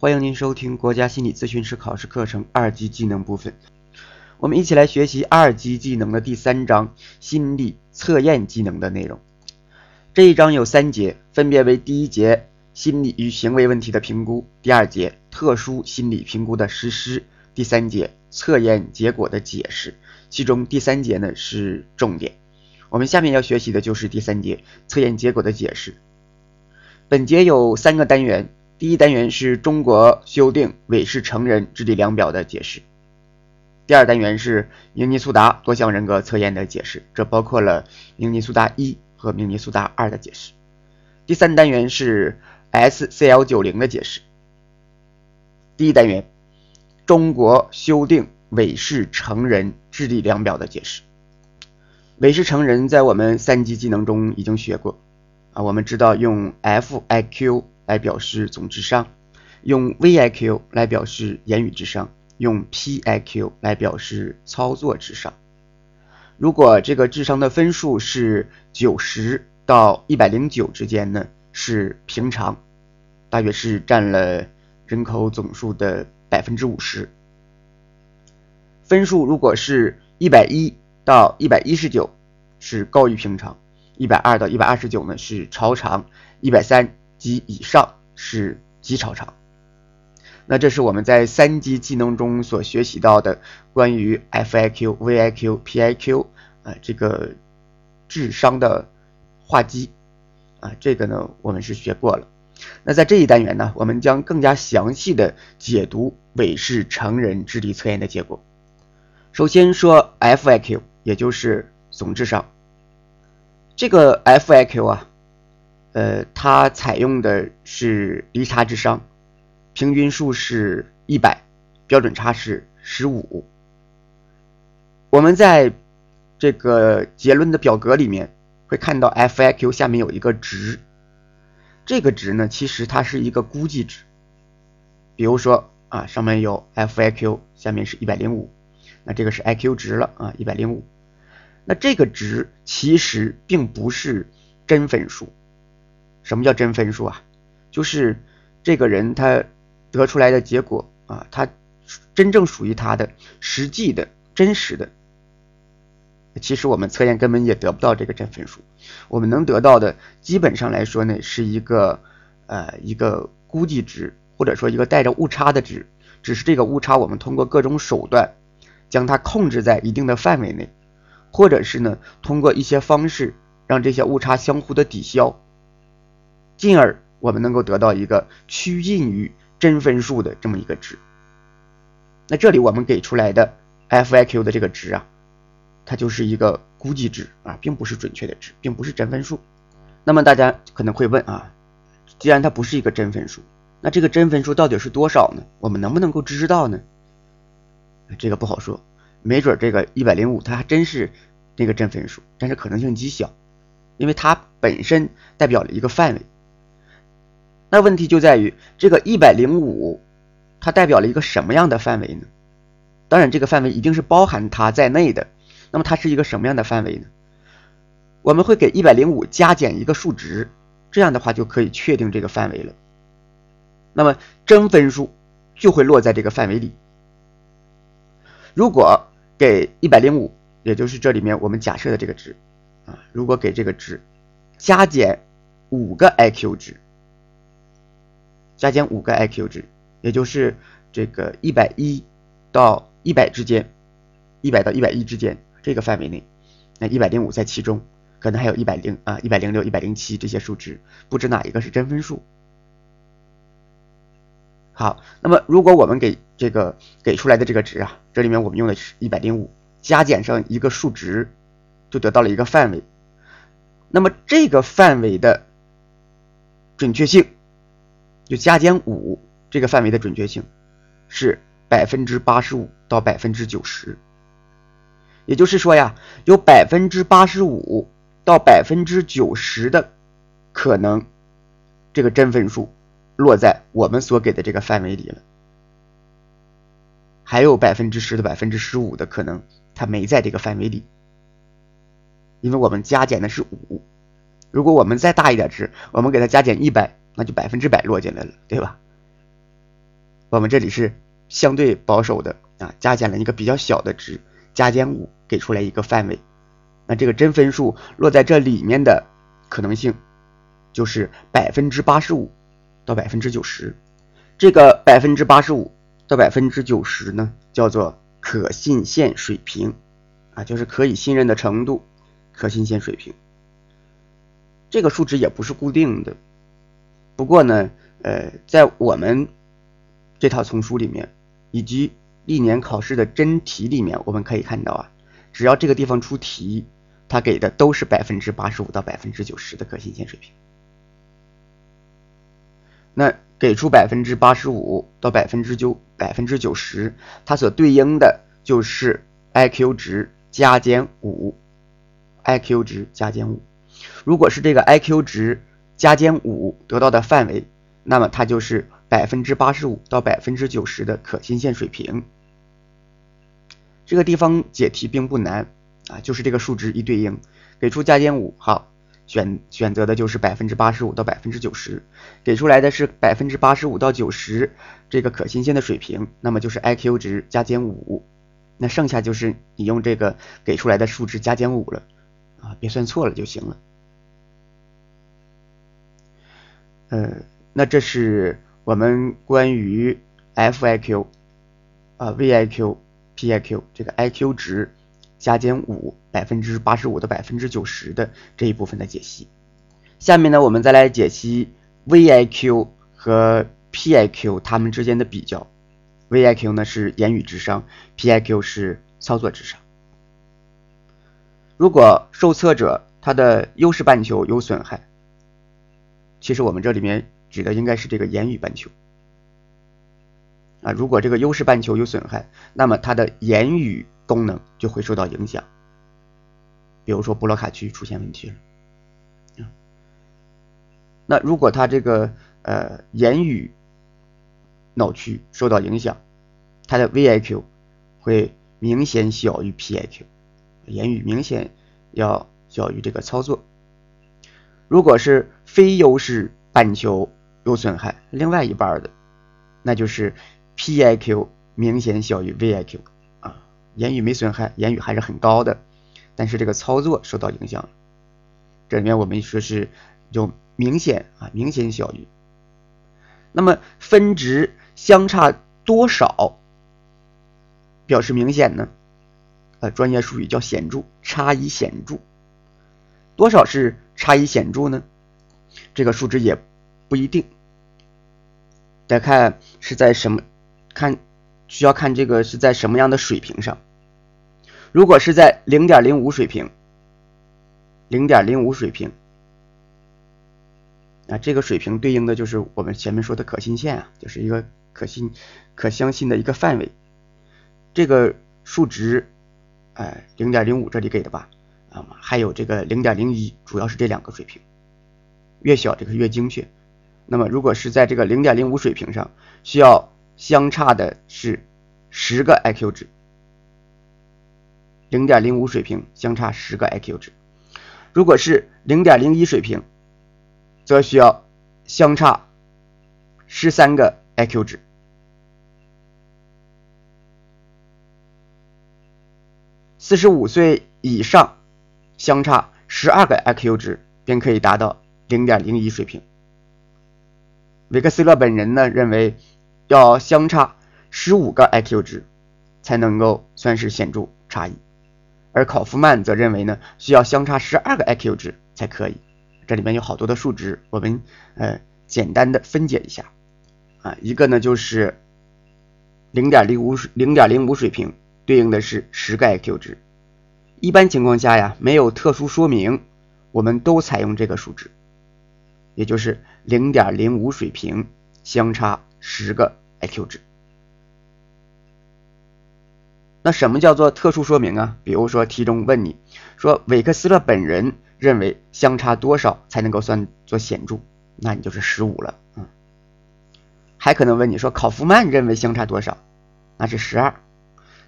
欢迎您收听国家心理咨询师考试课程二级技能部分。我们一起来学习二级技能的第三章心理测验技能的内容。这一章有三节，分别为第一节心理与行为问题的评估，第二节特殊心理评估的实施，第三节测验结果的解释。其中第三节呢是重点。我们下面要学习的就是第三节测验结果的解释。本节有三个单元，第一单元是中国修订韦氏成人智力量表的解释，第二单元是明尼苏达多项人格测验的解释，这包括了明尼苏达一和明尼苏达二的解释，第三单元是 SCL 九零的解释。第一单元，中国修订韦氏成人智力量表的解释。韦氏成人在我们三级技能中已经学过啊，我们知道用 FIQ 来表示总智商，用 VIQ 来表示言语智商，用 PIQ 来表示操作智商。如果这个智商的分数是九十到一百零九之间呢，是平常，大约是占了人口总数的百分之五十。分数如果是一百一。到一百一十九是高于平常，一百二到一百二十九呢是超常，一百三及以上是极超常。那这是我们在三级技能中所学习到的关于 FIQ、VIQ、PIQ 啊这个智商的划基啊，这个呢我们是学过了。那在这一单元呢，我们将更加详细的解读韦氏成人智力测验的结果。首先说 FIQ。也就是总智商，这个 FIQ 啊，呃，它采用的是离差智商，平均数是一百，标准差是十五。我们在这个结论的表格里面会看到 FIQ 下面有一个值，这个值呢，其实它是一个估计值。比如说啊，上面有 FIQ，下面是一百零五，那这个是 IQ 值了啊，一百零五。那这个值其实并不是真分数。什么叫真分数啊？就是这个人他得出来的结果啊，他真正属于他的实际的真实的。其实我们测验根本也得不到这个真分数，我们能得到的基本上来说呢，是一个呃一个估计值，或者说一个带着误差的值。只是这个误差，我们通过各种手段将它控制在一定的范围内。或者是呢，通过一些方式让这些误差相互的抵消，进而我们能够得到一个趋近于真分数的这么一个值。那这里我们给出来的 FIQ 的这个值啊，它就是一个估计值啊，并不是准确的值，并不是真分数。那么大家可能会问啊，既然它不是一个真分数，那这个真分数到底是多少呢？我们能不能够知道呢？这个不好说。没准这个一百零五，它还真是那个真分数，但是可能性极小，因为它本身代表了一个范围。那问题就在于这个一百零五，它代表了一个什么样的范围呢？当然，这个范围一定是包含它在内的。那么它是一个什么样的范围呢？我们会给一百零五加减一个数值，这样的话就可以确定这个范围了。那么真分数就会落在这个范围里。如果给一百零五，也就是这里面我们假设的这个值啊，如果给这个值加减五个 IQ 值，加减五个 IQ 值，也就是这个一百一到一百之间，一百到一百一之间这个范围内，那一百零五在其中，可能还有一百零啊一百零六、一百零七这些数值，不知哪一个是真分数。好，那么如果我们给这个给出来的这个值啊，这里面我们用的是一百零五，加减上一个数值，就得到了一个范围。那么这个范围的准确性，就加减五这个范围的准确性是百分之八十五到百分之九十。也就是说呀，有百分之八十五到百分之九十的可能，这个真分数。落在我们所给的这个范围里了，还有百分之十的百分之十五的可能，它没在这个范围里，因为我们加减的是五，如果我们再大一点值，我们给它加减一百，那就百分之百落进来了，对吧？我们这里是相对保守的啊，加减了一个比较小的值，加减五给出来一个范围。那这个真分数落在这里面的可能性就是百分之八十五到百分之九十。这个百分之八十五到百分之九十呢，叫做可信线水平啊，就是可以信任的程度，可信线水平。这个数值也不是固定的，不过呢，呃，在我们这套丛书里面，以及历年考试的真题里面，我们可以看到啊，只要这个地方出题，它给的都是百分之八十五到百分之九十的可信线水平。那给出百分之八十五到百分之九百分之九十，它所对应的就是 I Q 值加减五，I Q 值加减五。如果是这个 I Q 值加减五得到的范围，那么它就是百分之八十五到百分之九十的可信线水平。这个地方解题并不难啊，就是这个数值一对应，给出加减五，好，选选择的就是百分之八十五到百分之九十，给出来的是百分之八十五到九十这个可信线的水平，那么就是 I Q 值加减五，那剩下就是你用这个给出来的数值加减五了啊，别算错了就行了。呃，那这是我们关于 FIQ 啊 VIQ PIQ 这个 IQ 值加减五百分之八十五到百分之九十的这一部分的解析。下面呢，我们再来解析 VIQ 和 PIQ 它们之间的比较。VIQ 呢是言语智商，PIQ 是操作智商。如果受测者他的优势半球有损害。其实我们这里面指的应该是这个言语半球。啊，如果这个优势半球有损害，那么它的言语功能就会受到影响，比如说布洛卡区出现问题了。那如果它这个呃言语脑区受到影响，它的 VIQ 会明显小于 PIQ，言语明显要小于这个操作。如果是非优势半球有损害，另外一半的，那就是 PIQ 明显小于 VIQ 啊，言语没损害，言语还是很高的，但是这个操作受到影响。这里面我们说是有明显啊，明显小于。那么分值相差多少表示明显呢？呃，专业术语叫显著，差异显著。多少是差异显著呢？这个数值也不一定，得看是在什么看，需要看这个是在什么样的水平上。如果是在零点零五水平，零点零五水平啊，这个水平对应的就是我们前面说的可信线啊，就是一个可信、可相信的一个范围。这个数值，哎，零点零五这里给的吧？啊，还有这个零点零一，主要是这两个水平，越小这个越精确。那么如果是在这个零点零五水平上，需要相差的是十个 I Q 值，零点零五水平相差十个 I Q 值。如果是零点零一水平，则需要相差十三个 I Q 值。四十五岁以上。相差十二个 IQ 值便可以达到零点零一水平。维克斯勒本人呢认为，要相差十五个 IQ 值才能够算是显著差异，而考夫曼则认为呢，需要相差十二个 IQ 值才可以。这里面有好多的数值，我们呃简单的分解一下啊，一个呢就是零点零五零点零五水平对应的是十个 IQ 值。一般情况下呀，没有特殊说明，我们都采用这个数值，也就是零点零五水平相差十个 IQ 值。那什么叫做特殊说明啊？比如说题中问你说韦克斯勒本人认为相差多少才能够算作显著，那你就是十五了，嗯。还可能问你说考夫曼认为相差多少，那是十二。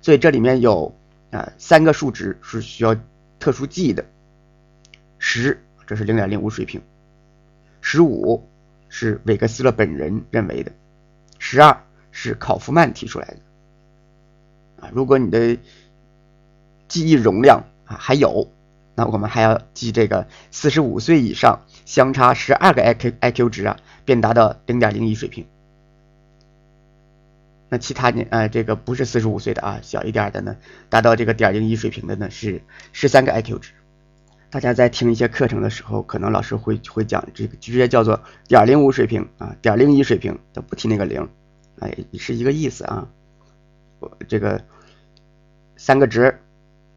所以这里面有。啊，三个数值是需要特殊记忆的。十，这是零点零五水平；十五是韦格斯勒本人认为的；十二是考夫曼提出来的。啊，如果你的记忆容量啊还有，那我们还要记这个四十五岁以上相差十二个 I Q I Q 值啊，便达到零点零一水平。那其他年呃这个不是四十五岁的啊，小一点的呢，达到这个点零一水平的呢是十三个 I Q 值。大家在听一些课程的时候，可能老师会会讲这个直接叫做点零五水平啊，点零一水平，都不提那个零，哎，是一个意思啊。我这个三个值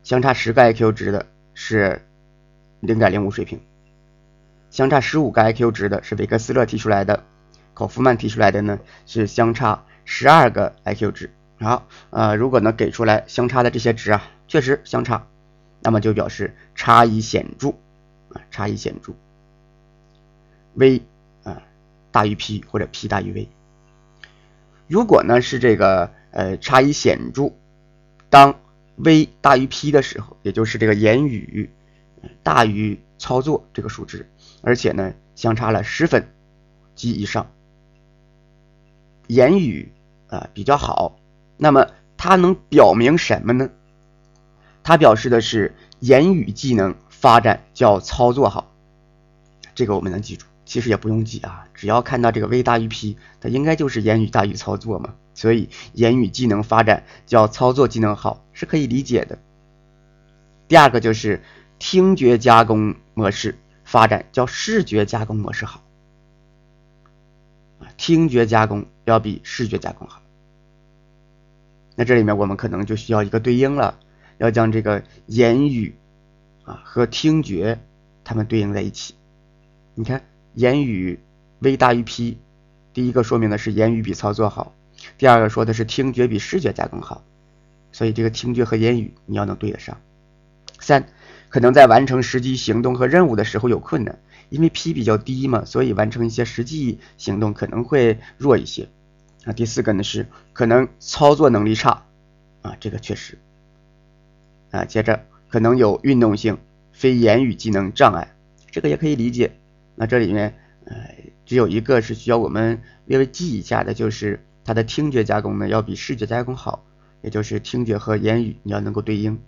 相差十个 IQ 值的是零点零五水平，相差十五个 IQ 值的是维克斯勒提出来的，考夫曼提出来的呢是相差十二个 IQ 值。好，呃，如果呢给出来相差的这些值啊，确实相差。那么就表示差异显著啊，差异显著，v 啊大于 p 或者 p 大于 v。如果呢是这个呃差异显著，当 v 大于 p 的时候，也就是这个言语大于操作这个数值，而且呢相差了十分及以上，言语啊比较好，那么它能表明什么呢？它表示的是言语技能发展较操作好，这个我们能记住。其实也不用记啊，只要看到这个 v 大于 p，它应该就是言语大于操作嘛。所以言语技能发展较操作技能好是可以理解的。第二个就是听觉加工模式发展叫视觉加工模式好，听觉加工要比视觉加工好。那这里面我们可能就需要一个对应了。要将这个言语啊和听觉它们对应在一起。你看，言语 v 大于 p，第一个说明的是言语比操作好，第二个说的是听觉比视觉加工好。所以这个听觉和言语你要能对得上。三，可能在完成实际行动和任务的时候有困难，因为 p 比较低嘛，所以完成一些实际行动可能会弱一些。啊，第四个呢是可能操作能力差，啊，这个确实。啊，接着可能有运动性非言语技能障碍，这个也可以理解。那这里面呃只有一个是需要我们略微记一下的，就是它的听觉加工呢要比视觉加工好，也就是听觉和言语你要能够对应。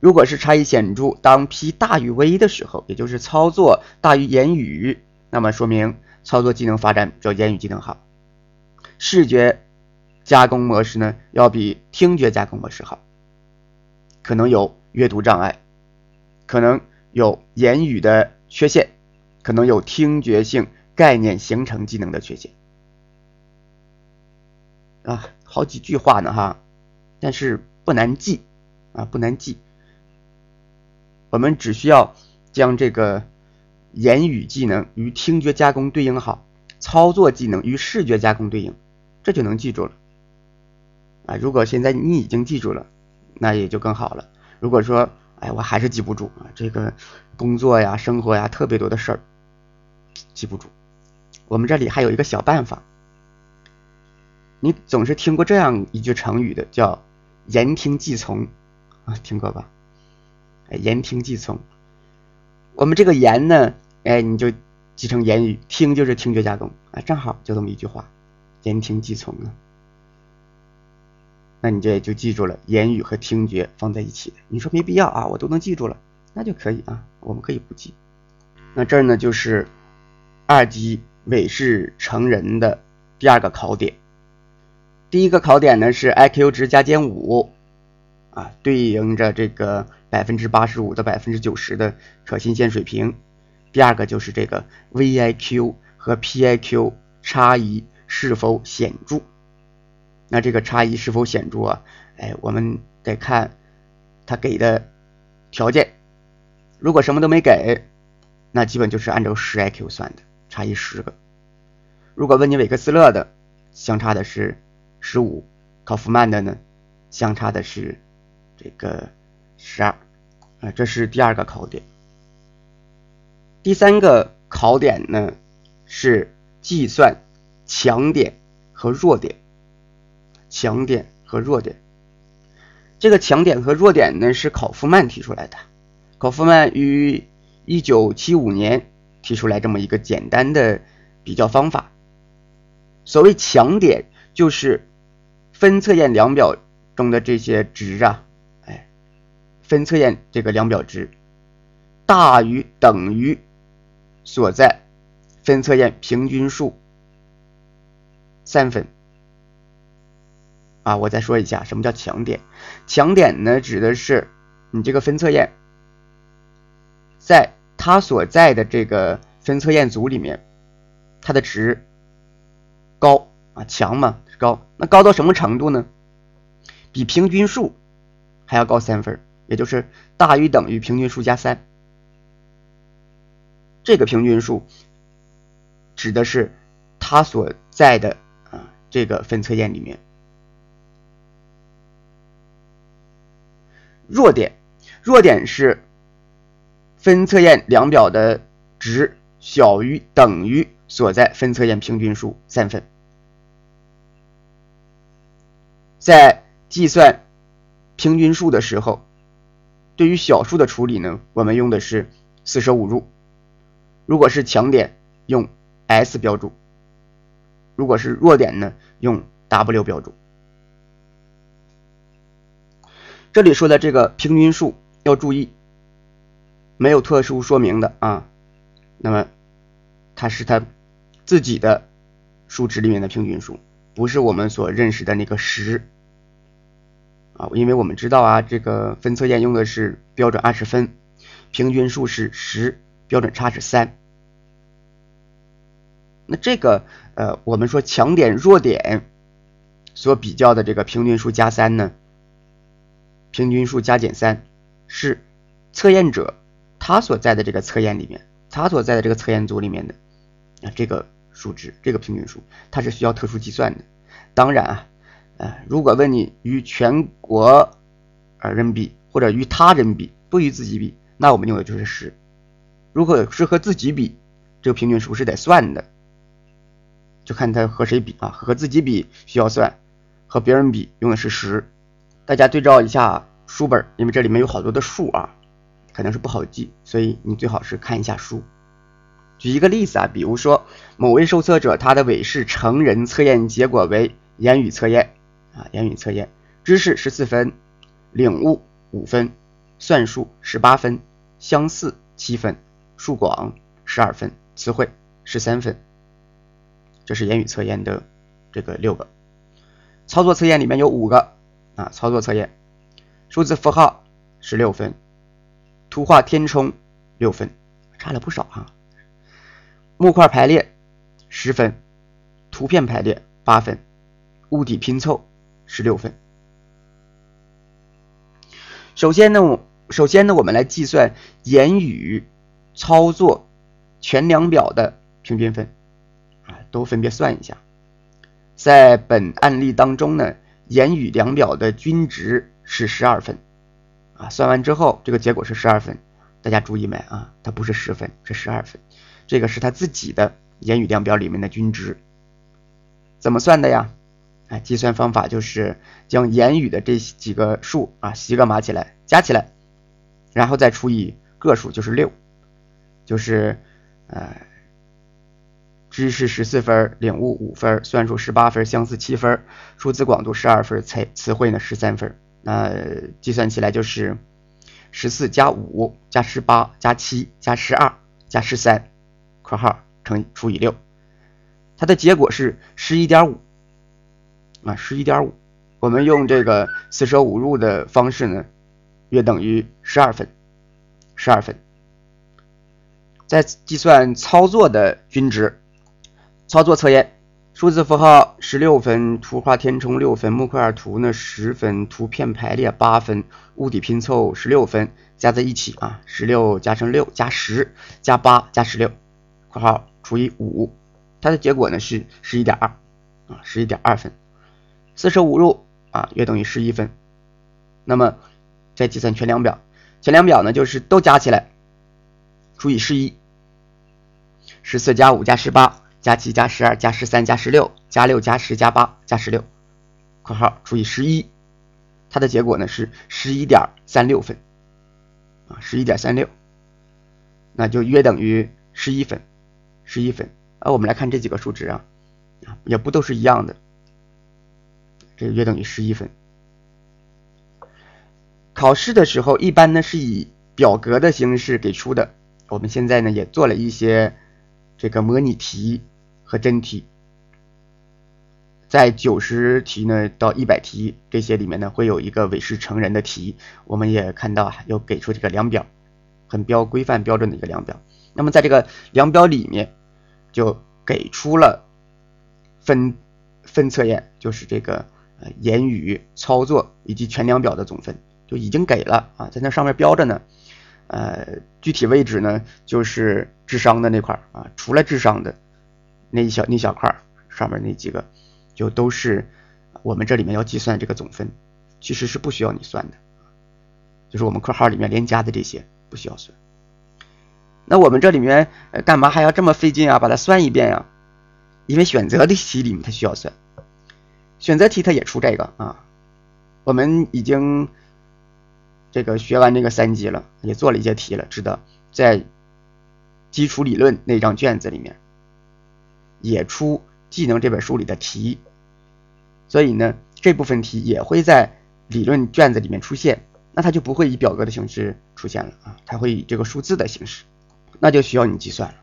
如果是差异显著，当 p 大于 v 的时候，也就是操作大于言语，那么说明操作技能发展较言语技能好。视觉加工模式呢要比听觉加工模式好。可能有阅读障碍，可能有言语的缺陷，可能有听觉性概念形成技能的缺陷啊，好几句话呢哈，但是不难记啊，不难记。我们只需要将这个言语技能与听觉加工对应好，操作技能与视觉加工对应，这就能记住了啊。如果现在你已经记住了。那也就更好了。如果说，哎，我还是记不住啊，这个工作呀、生活呀，特别多的事儿，记不住。我们这里还有一个小办法，你总是听过这样一句成语的，叫“言听计从”啊，听过吧？哎，言听计从。我们这个“言”呢，哎，你就记成言语，听就是听觉加工啊，正好就这么一句话，“言听计从”啊。那你这也就记住了，言语和听觉放在一起的。你说没必要啊，我都能记住了，那就可以啊，我们可以不记。那这儿呢就是二级韦氏成人的第二个考点。第一个考点呢是 IQ 值加减五啊，对应着这个百分之八十五到百分之九十的可信线水平。第二个就是这个 VIQ 和 PIQ 差异是否显著。那这个差异是否显著啊？哎，我们得看他给的条件。如果什么都没给，那基本就是按照十 IQ 算的，差异十个。如果问你韦克斯勒的，相差的是十五；考夫曼的呢，相差的是这个十二。啊，这是第二个考点。第三个考点呢是计算强点和弱点。强点和弱点，这个强点和弱点呢是考夫曼提出来的。考夫曼于一九七五年提出来这么一个简单的比较方法。所谓强点，就是分测验量表中的这些值啊，哎，分测验这个量表值大于等于所在分测验平均数三分。啊，我再说一下，什么叫强点？强点呢，指的是你这个分测验，在它所在的这个分测验组里面，它的值高啊，强嘛高，那高到什么程度呢？比平均数还要高三分，也就是大于等于平均数加三。这个平均数指的是它所在的啊这个分测验里面。弱点，弱点是分测验量表的值小于等于所在分测验平均数三分。在计算平均数的时候，对于小数的处理呢，我们用的是四舍五入。如果是强点，用 S 标注；如果是弱点呢，用 W 标注。这里说的这个平均数要注意，没有特殊说明的啊。那么它是它自己的数值里面的平均数，不是我们所认识的那个十啊。因为我们知道啊，这个分测验用的是标准二十分，平均数是十，标准差是三。那这个呃，我们说强点弱点所比较的这个平均数加三呢？平均数加减三是测验者他所在的这个测验里面，他所在的这个测验组里面的啊这个数值，这个平均数，它是需要特殊计算的。当然啊，呃，如果问你与全国啊人比或者与他人比，不与自己比，那我们用的就是十。如果是和自己比，这个平均数是得算的，就看他和谁比啊，和自己比需要算，和别人比用的是十。大家对照一下书本，因为这里面有好多的数啊，可能是不好记，所以你最好是看一下书。举一个例子啊，比如说某位受测者他的韦氏成人测验结果为言语测验啊，言语测验知识十四分，领悟五分，算术十八分，相似七分，数广十二分，词汇十三分。这是言语测验的这个六个，操作测验里面有五个。啊，操作测验，数字符号十六分，图画填充六分，差了不少哈。木块排列十分，图片排列八分，物体拼凑十六分。首先呢，我首先呢，我们来计算言语操作全量表的平均分，啊，都分别算一下。在本案例当中呢。言语量表的均值是十二分，啊，算完之后这个结果是十二分，大家注意没啊？它不是十分，是十二分，这个是他自己的言语量表里面的均值，怎么算的呀？哎，计算方法就是将言语的这几个数啊，西格玛起来，加起来，然后再除以个数，就是六，就是呃。知识十四分，领悟五分，算术十八分，相似七分，数字广度十二分，词词汇呢十三分。那计算起来就是十四加五加十八加七加十二加十三（括号乘除以六），它的结果是十一点五啊，十一点五。我们用这个四舍五入的方式呢，约等于十二分，十二分。再计算操作的均值。操作测验，数字符号十六分，图画填充六分，木块图呢十分，图片排列八分，物体拼凑十六分，加在一起啊，十六加上六加十加八加十六（括号除以五），它的结果呢是十一点二啊，十一点二分，四舍五入啊，约等于十一分。那么再计算全量表，全量表呢就是都加起来除以十一，十四加五加十八。加七加十二加十三加十六加六加十加八加十六（括号除以十一），它的结果呢是十一点三六分啊，十一点三六，那就约等于十一分，十一分。啊，我们来看这几个数值啊，啊，也不都是一样的。这个约等于十一分。考试的时候一般呢是以表格的形式给出的，我们现在呢也做了一些这个模拟题和真题，在九十题呢到一百题这些里面呢会有一个韦氏成人的题，我们也看到啊有给出这个量表，很标规范标准的一个量表。那么在这个量表里面就给出了分分测验，就是这个呃言语、操作以及全量表的总分。就已经给了啊，在那上面标着呢，呃，具体位置呢就是智商的那块啊，除了智商的那一小那小块上面那几个，就都是我们这里面要计算这个总分，其实是不需要你算的，就是我们括号里面连加的这些不需要算。那我们这里面干嘛还要这么费劲啊？把它算一遍呀？因为选择题里面它需要算，选择题它也出这个啊，我们已经。这个学完这个三级了，也做了一些题了，知道在基础理论那张卷子里面也出技能这本书里的题，所以呢，这部分题也会在理论卷子里面出现，那它就不会以表格的形式出现了啊，它会以这个数字的形式，那就需要你计算了，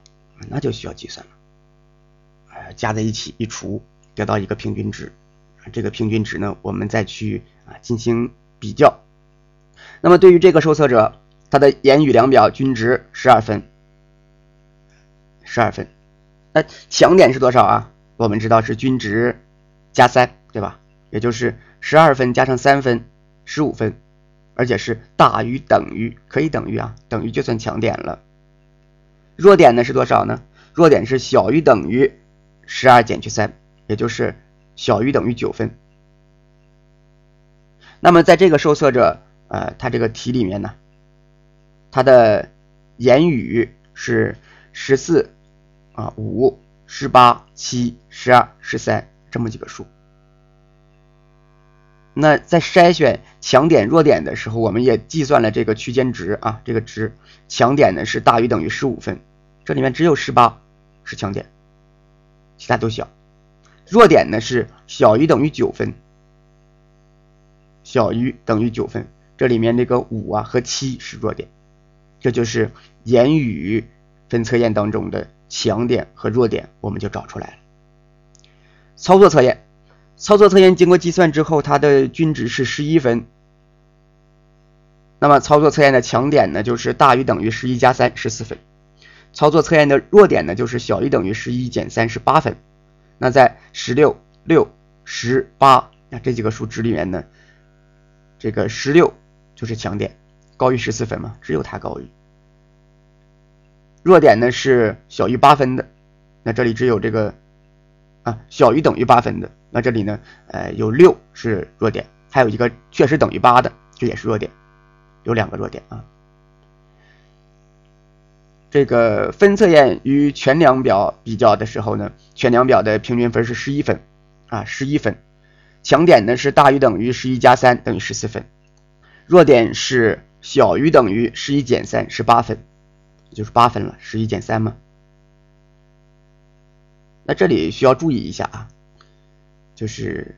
那就需要计算了，哎，加在一起一除，得到一个平均值，这个平均值呢，我们再去啊进行比较。那么对于这个受测者，他的言语量表均值十二分，十二分。那强点是多少啊？我们知道是均值加三，对吧？也就是十二分加上三分，十五分，而且是大于等于，可以等于啊，等于就算强点了。弱点呢是多少呢？弱点是小于等于十二减去三，也就是小于等于九分。那么在这个受测者。呃，他这个题里面呢，他的言语是十四啊五十八七十二十三这么几个数。那在筛选强点弱点的时候，我们也计算了这个区间值啊，这个值强点呢是大于等于十五分，这里面只有十八是强点，其他都小。弱点呢是小于等于九分，小于等于九分。这里面这个五啊和七是弱点，这就是言语分测验当中的强点和弱点，我们就找出来了。操作测验，操作测验经过计算之后，它的均值是十一分。那么操作测验的强点呢，就是大于等于十一加三十四分；操作测验的弱点呢，就是小于等于十一减三十八分。那在十六、六、十八那这几个数值里面呢，这个十六。就是强点，高于十四分嘛，只有它高于。弱点呢是小于八分的，那这里只有这个啊小于等于八分的，那这里呢呃有六是弱点，还有一个确实等于八的，这也是弱点，有两个弱点啊。这个分测验与全量表比较的时候呢，全量表的平均分是十一分啊十一分，强点呢是大于等于十一加三等于十四分。弱点是小于等于十一减三是八分，就是八分了，十一减三嘛。那这里需要注意一下啊，就是，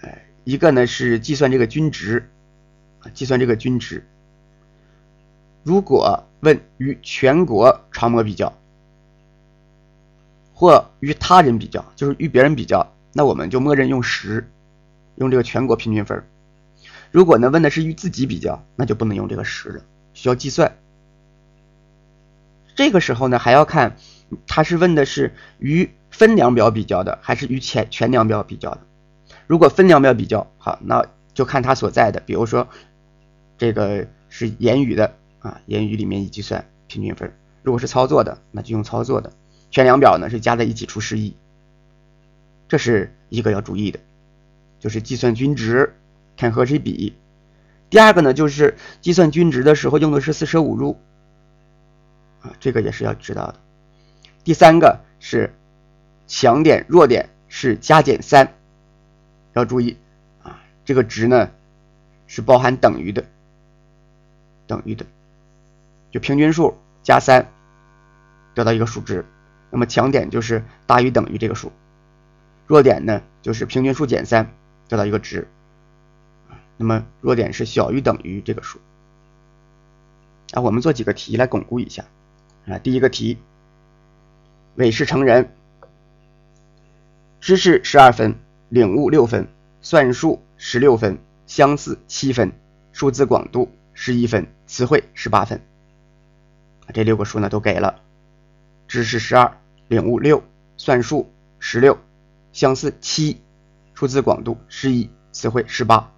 哎，一个呢是计算这个均值，计算这个均值。如果问与全国常模比较，或与他人比较，就是与别人比较，那我们就默认用十，用这个全国平均分。如果呢问的是与自己比较，那就不能用这个十了，需要计算。这个时候呢还要看他是问的是与分量表比较的，还是与全全量表比较的。如果分量表比较好，那就看他所在的，比如说这个是言语的啊，言语里面一计算平均分。如果是操作的，那就用操作的。全量表呢是加在一起除十一，这是一个要注意的，就是计算均值。看和谁比。第二个呢，就是计算均值的时候用的是四舍五入啊，这个也是要知道的。第三个是强点弱点是加减三，要注意啊，这个值呢是包含等于的，等于的，就平均数加三得到一个数值，那么强点就是大于等于这个数，弱点呢就是平均数减三得到一个值。那么弱点是小于等于这个数。啊，我们做几个题来巩固一下。啊，第一个题，韦氏成人，知识十二分，领悟六分，算术十六分，相似七分，数字广度十一分，词汇十八分。这六个数呢都给了，知识十二，领悟六，算术十六，相似七，数字广度十一，词汇十八。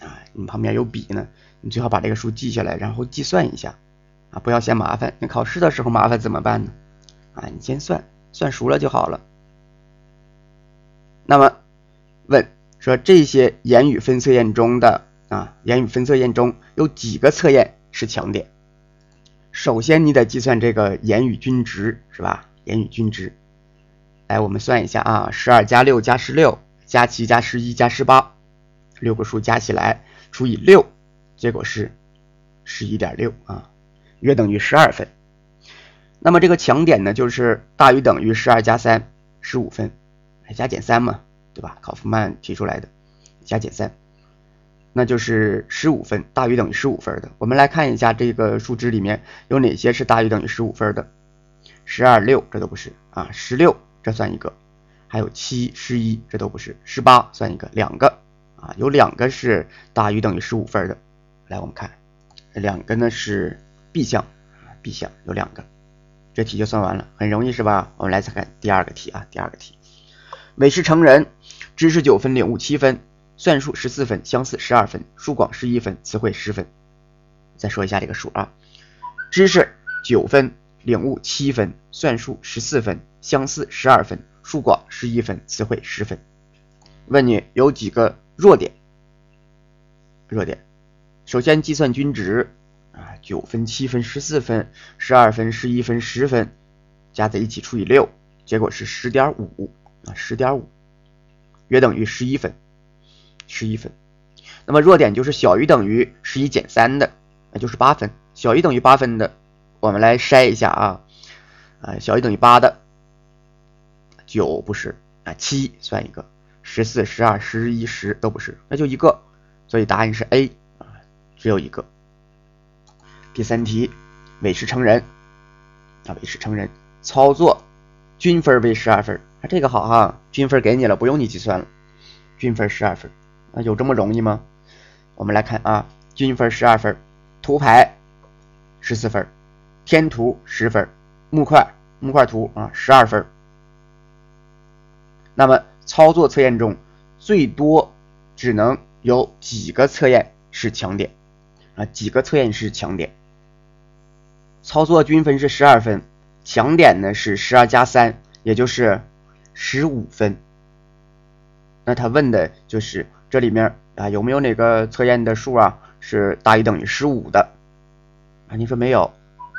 啊，你旁边有笔呢，你最好把这个数记下来，然后计算一下。啊，不要嫌麻烦，你考试的时候麻烦怎么办呢？啊，你先算，算熟了就好了。那么问说这些言语分测验中的啊，言语分测验中有几个测验是强点？首先你得计算这个言语均值是吧？言语均值，来我们算一下啊，十二加六加十六加七加十一加十八，六个数加起来除以六，结果是十一点六啊。约等于十二分，那么这个强点呢，就是大于等于十二加三，十五分，加减三嘛，对吧？考夫曼提出来的，加减三，那就是十五分，大于等于十五分的。我们来看一下这个数值里面有哪些是大于等于十五分的，十二六这都不是啊，十六这算一个，还有七十一这都不是，十八算一个，两个啊，有两个是大于等于十五分的。来，我们看，两个呢是。B 项，B 项有两个，这题就算完了，很容易是吧？我们来再看第二个题啊，第二个题，韦氏成人，知识九分，领悟七分，算术十四分，相似十二分，数广十一分，词汇十分。再说一下这个数啊，知识九分，领悟七分，算术十四分，相似十二分，数广十一分，词汇十分。问你有几个弱点？弱点，首先计算均值。啊，九分、七分、十四分、十二分、十一分、十分，加在一起除以六，结果是十点五啊，十点五，约等于十一分，十一分。那么弱点就是小于等于十一减三的，那就是八分。小于等于八分的，我们来筛一下啊，啊，小于等于八的，九不是啊，七算一个，十四、十二、十一、十都不是，那就一个，所以答案是 A 啊，只有一个。第三题，韦氏成人啊，韦氏成人操作均分为十二分啊，这个好哈，均分给你了，不用你计算了，均分十二分啊，有这么容易吗？我们来看啊，均分十二分，图牌十四分，天图十分，木块木块图啊十二分。那么操作测验中最多只能有几个测验是强点啊？几个测验是强点？操作均分是十二分，强点呢是十二加三，也就是十五分。那他问的就是这里面啊有没有哪个测验的数啊是大于等于十五的？啊，你说没有，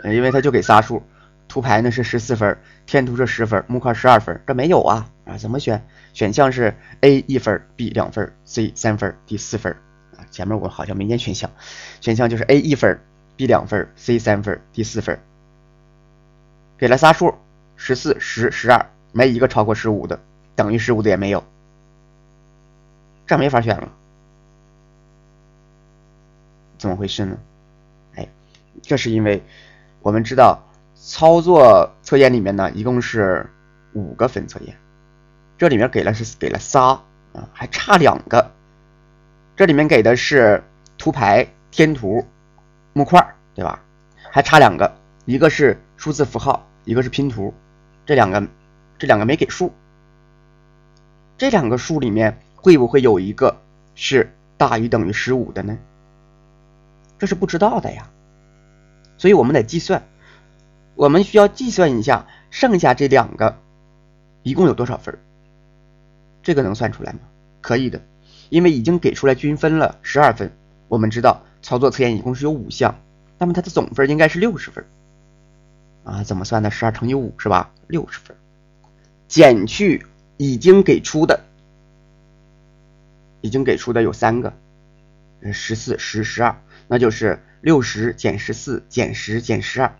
因为他就给仨数，图牌呢是十四分，天图是十分，木块十二分，这没有啊啊？怎么选？选项是 A 一分，B 两分，C 三分，D 四分啊？前面我好像没念选项，选项就是 A 一分。B 两分，C 三分，D 四分，给了仨数，十四、十、十二，没一个超过十五的，等于十五的也没有，这没法选了，怎么回事呢？哎，这是因为我们知道操作测验里面呢，一共是五个分测验，这里面给了是给了仨啊，还差两个，这里面给的是图牌、天图。木块对吧？还差两个，一个是数字符号，一个是拼图。这两个，这两个没给数。这两个数里面会不会有一个是大于等于十五的呢？这是不知道的呀。所以我们得计算，我们需要计算一下剩下这两个一共有多少分。这个能算出来吗？可以的，因为已经给出来均分了十二分。我们知道。操作测验一共是有五项，那么它的总分应该是六十分啊？怎么算的？十二乘以五是吧？六十分，减去已经给出的，已经给出的有三个，十四、十、十二，那就是六十减十四减十减十二，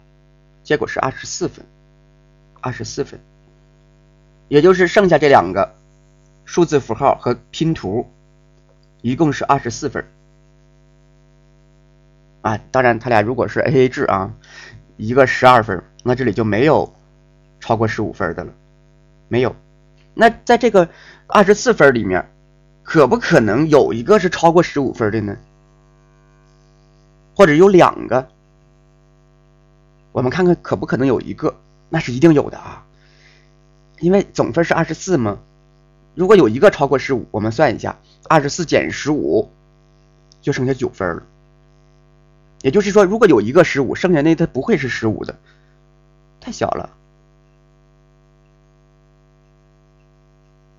结果是二十四分，二十四分，也就是剩下这两个数字符号和拼图一共是二十四分。啊，当然，他俩如果是 A A 制啊，一个十二分，那这里就没有超过十五分的了，没有。那在这个二十四分里面，可不可能有一个是超过十五分的呢？或者有两个？我们看看可不可能有一个？那是一定有的啊，因为总分是二十四嘛。如果有一个超过十五，我们算一下，二十四减十五，就剩下九分了。也就是说，如果有一个十五，剩下那它不会是十五的，太小了。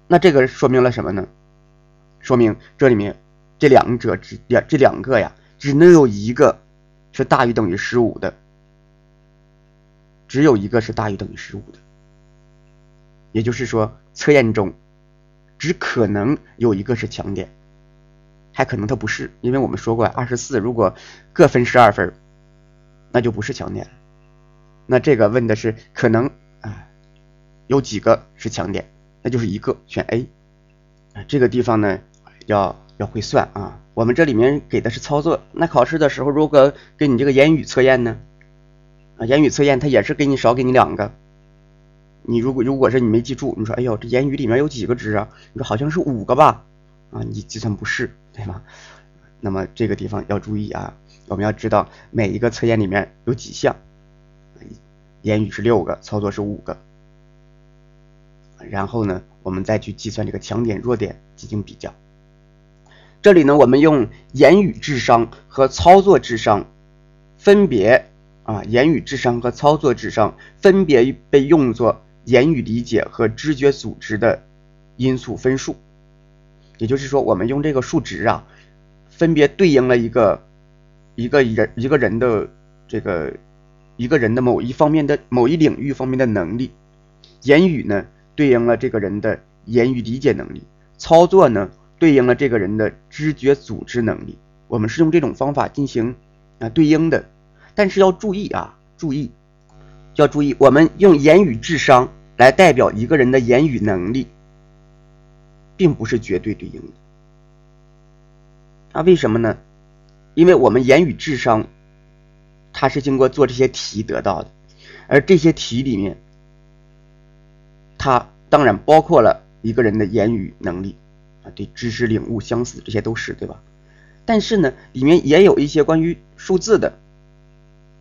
那这个说明了什么呢？说明这里面这两者只两这两个呀，只能有一个是大于等于十五的，只有一个是大于等于十五的。也就是说，测验中只可能有一个是强点，还可能它不是，因为我们说过，二十四如果各分十二分，那就不是强点。那这个问的是可能啊，有几个是强点？那就是一个选 A，这个地方呢要要会算啊。我们这里面给的是操作，那考试的时候如果给你这个言语测验呢，啊言语测验它也是给你少给你两个。你如果如果是你没记住，你说哎呦这言语里面有几个值啊？你说好像是五个吧？啊你计算不是对吗？那么这个地方要注意啊，我们要知道每一个测验里面有几项，言语是六个，操作是五个。然后呢，我们再去计算这个强点弱点进行比较。这里呢，我们用言语智商和操作智商分别啊，言语智商和操作智商分别被用作言语理解和知觉组织的因素分数。也就是说，我们用这个数值啊，分别对应了一个一个人一个人的这个一个人的某一方面的某一领域方面的能力。言语呢？对应了这个人的言语理解能力，操作呢对应了这个人的知觉组织能力。我们是用这种方法进行啊对应的，但是要注意啊，注意要注意，我们用言语智商来代表一个人的言语能力，并不是绝对对应的。啊，为什么呢？因为我们言语智商，它是经过做这些题得到的，而这些题里面。它当然包括了一个人的言语能力啊，对知识领悟相似，这些都是对吧？但是呢，里面也有一些关于数字的，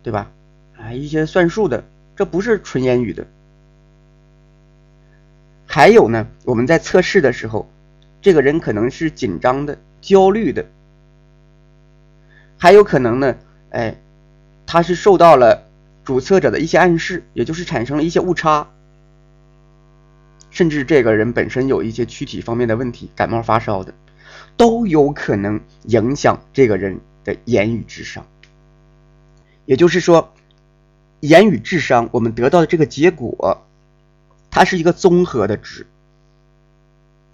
对吧？啊，一些算术的，这不是纯言语的。还有呢，我们在测试的时候，这个人可能是紧张的、焦虑的，还有可能呢，哎，他是受到了主测者的一些暗示，也就是产生了一些误差。甚至这个人本身有一些躯体方面的问题，感冒发烧的，都有可能影响这个人的言语智商。也就是说，言语智商我们得到的这个结果，它是一个综合的值。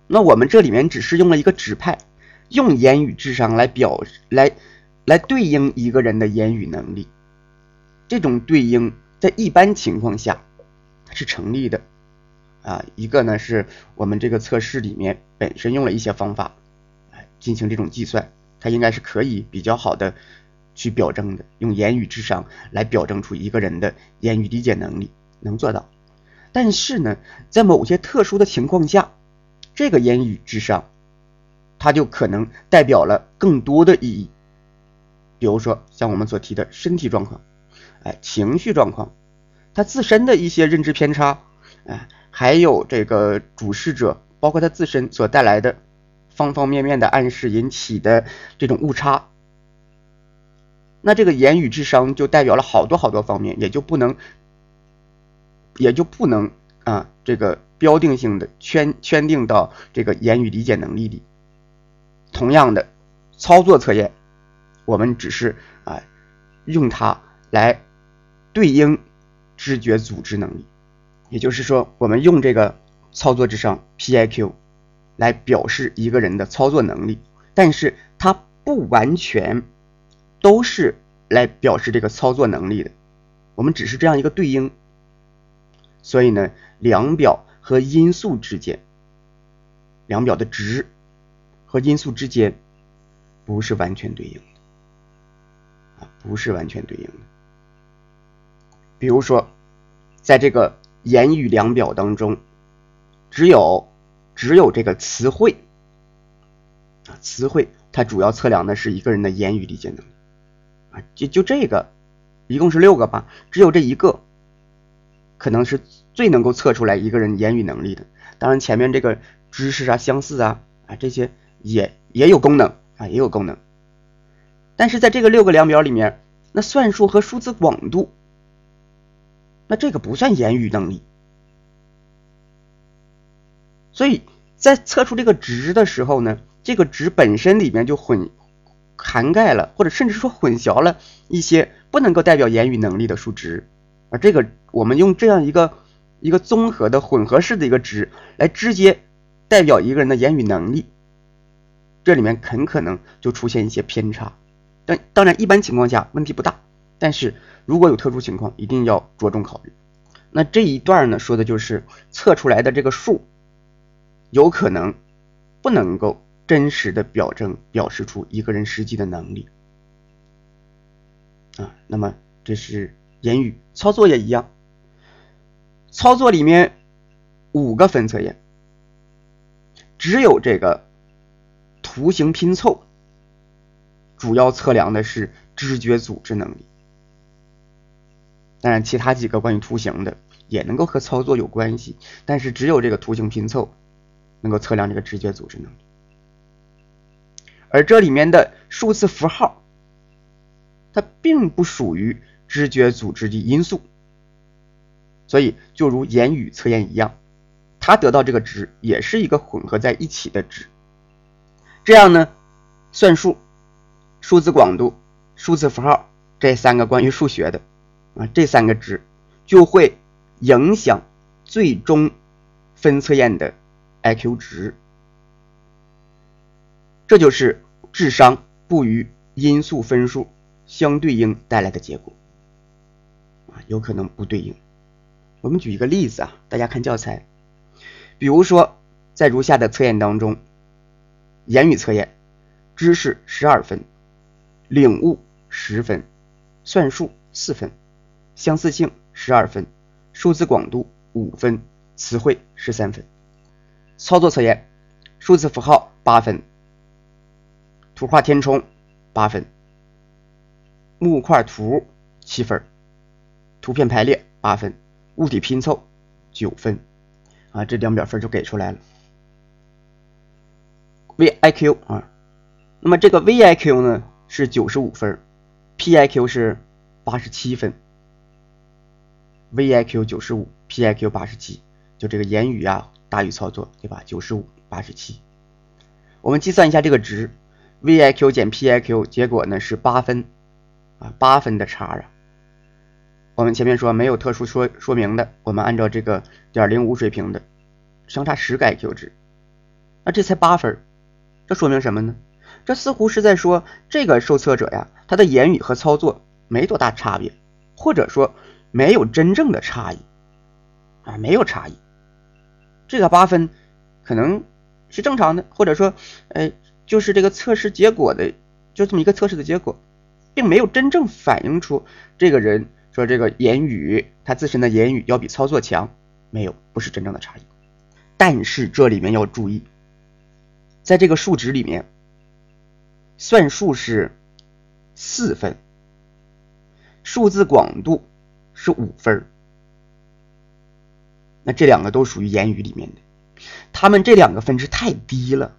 那我们这里面只是用了一个指派，用言语智商来表来来对应一个人的言语能力，这种对应在一般情况下它是成立的。啊，一个呢是我们这个测试里面本身用了一些方法，来进行这种计算，它应该是可以比较好的去表征的，用言语智商来表征出一个人的言语理解能力能做到。但是呢，在某些特殊的情况下，这个言语智商它就可能代表了更多的意义，比如说像我们所提的身体状况，哎，情绪状况，他自身的一些认知偏差，哎。还有这个主事者，包括他自身所带来的方方面面的暗示引起的这种误差，那这个言语智商就代表了好多好多方面，也就不能，也就不能啊这个标定性的圈圈定到这个言语理解能力里。同样的操作测验，我们只是啊用它来对应知觉组织能力。也就是说，我们用这个操作智商 PIQ 来表示一个人的操作能力，但是它不完全都是来表示这个操作能力的。我们只是这样一个对应。所以呢，量表和因素之间，量表的值和因素之间不是完全对应的啊，不是完全对应的。比如说，在这个言语量表当中，只有只有这个词汇啊，词汇它主要测量的是一个人的言语理解能力啊，就就这个，一共是六个吧，只有这一个可能是最能够测出来一个人言语能力的。当然，前面这个知识啊、相似啊啊这些也也有功能啊，也有功能。但是在这个六个量表里面，那算术和数字广度。那这个不算言语能力，所以在测出这个值的时候呢，这个值本身里面就混涵盖了，或者甚至说混淆了一些不能够代表言语能力的数值，而这个我们用这样一个一个综合的混合式的一个值来直接代表一个人的言语能力，这里面很可能就出现一些偏差，但当然一般情况下问题不大，但是。如果有特殊情况，一定要着重考虑。那这一段呢，说的就是测出来的这个数，有可能不能够真实的表征表示出一个人实际的能力啊。那么这是言语操作也一样，操作里面五个分测验，只有这个图形拼凑，主要测量的是知觉组织能力。当然，其他几个关于图形的也能够和操作有关系，但是只有这个图形拼凑能够测量这个直觉组织能力。而这里面的数字符号，它并不属于知觉组织的因素，所以就如言语测验一样，它得到这个值也是一个混合在一起的值。这样呢，算术、数字广度、数字符号这三个关于数学的。啊，这三个值就会影响最终分测验的 IQ 值，这就是智商不与因素分数相对应带来的结果。啊，有可能不对应。我们举一个例子啊，大家看教材，比如说在如下的测验当中，言语测验，知识十二分，领悟十分，算术四分。相似性十二分，数字广度五分，词汇十三分。操作测验，数字符号八分，图画填充八分，木块图七分，图片排列八分，物体拼凑九分。啊，这两表分就给出来了。VIQ 啊，那么这个 VIQ 呢是九十五分，PIQ 是八十七分。VIQ 九十五，PIQ 八十七，就这个言语啊，大于操作，对吧？九十五，八十七。我们计算一下这个值，VIQ 减 PIQ，结果呢是八分啊，八分的差啊。我们前面说没有特殊说说明的，我们按照这个点零五水平的，相差十个 IQ 值，那这才八分，这说明什么呢？这似乎是在说这个受测者呀，他的言语和操作没多大差别，或者说。没有真正的差异啊，没有差异。这个八分可能是正常的，或者说，哎，就是这个测试结果的，就这么一个测试的结果，并没有真正反映出这个人说这个言语他自身的言语要比操作强，没有，不是真正的差异。但是这里面要注意，在这个数值里面，算术是四分，数字广度。是五分那这两个都属于言语里面的，他们这两个分值太低了，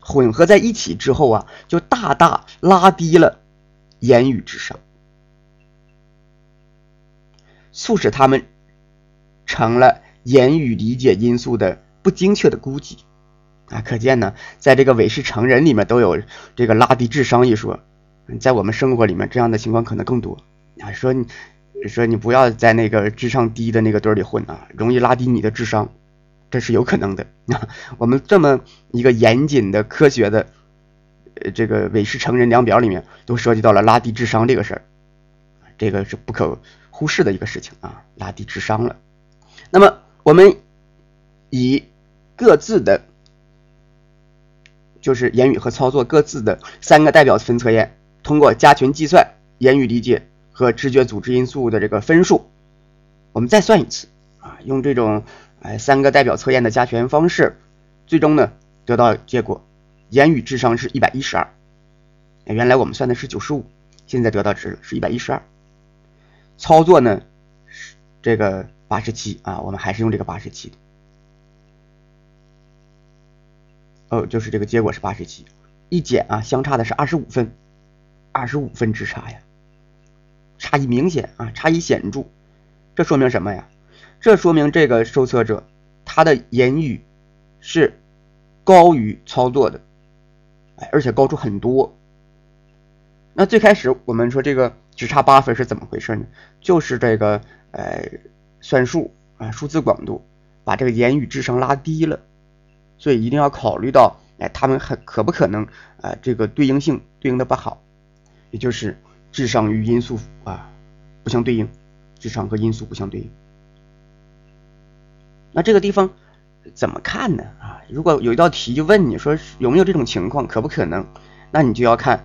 混合在一起之后啊，就大大拉低了言语智商，促使他们成了言语理解因素的不精确的估计啊！可见呢，在这个韦氏成人里面都有这个拉低智商一说，在我们生活里面这样的情况可能更多啊！说你。说你不要在那个智商低的那个堆里混啊，容易拉低你的智商，这是有可能的啊。我们这么一个严谨的科学的，呃，这个韦氏成人量表里面都涉及到了拉低智商这个事儿，这个是不可忽视的一个事情啊，拉低智商了。那么我们以各自的就是言语和操作各自的三个代表分测验，通过加权计算、言语理解和知觉组织因素的这个分数，我们再算一次啊，用这种哎三个代表测验的加权方式，最终呢得到结果，言语智商是一百一十二，原来我们算的是九十五，现在得到值是一百一十二，操作呢是这个八十七啊，我们还是用这个八十七的。哦，就是这个结果是八十七，一减啊，相差的是二十五分，二十五分之差呀，差异明显啊，差异显著，这说明什么呀？这说明这个受测者他的言语是高于操作的，哎，而且高出很多。那最开始我们说这个只差八分是怎么回事呢？就是这个呃算术啊，数字广度把这个言语智商拉低了。所以一定要考虑到，哎，他们很可不可能啊？这个对应性对应的不好，也就是智商与因素啊不相对应，智商和因素不相对应。那这个地方怎么看呢？啊，如果有一道题就问你说有没有这种情况，可不可能？那你就要看，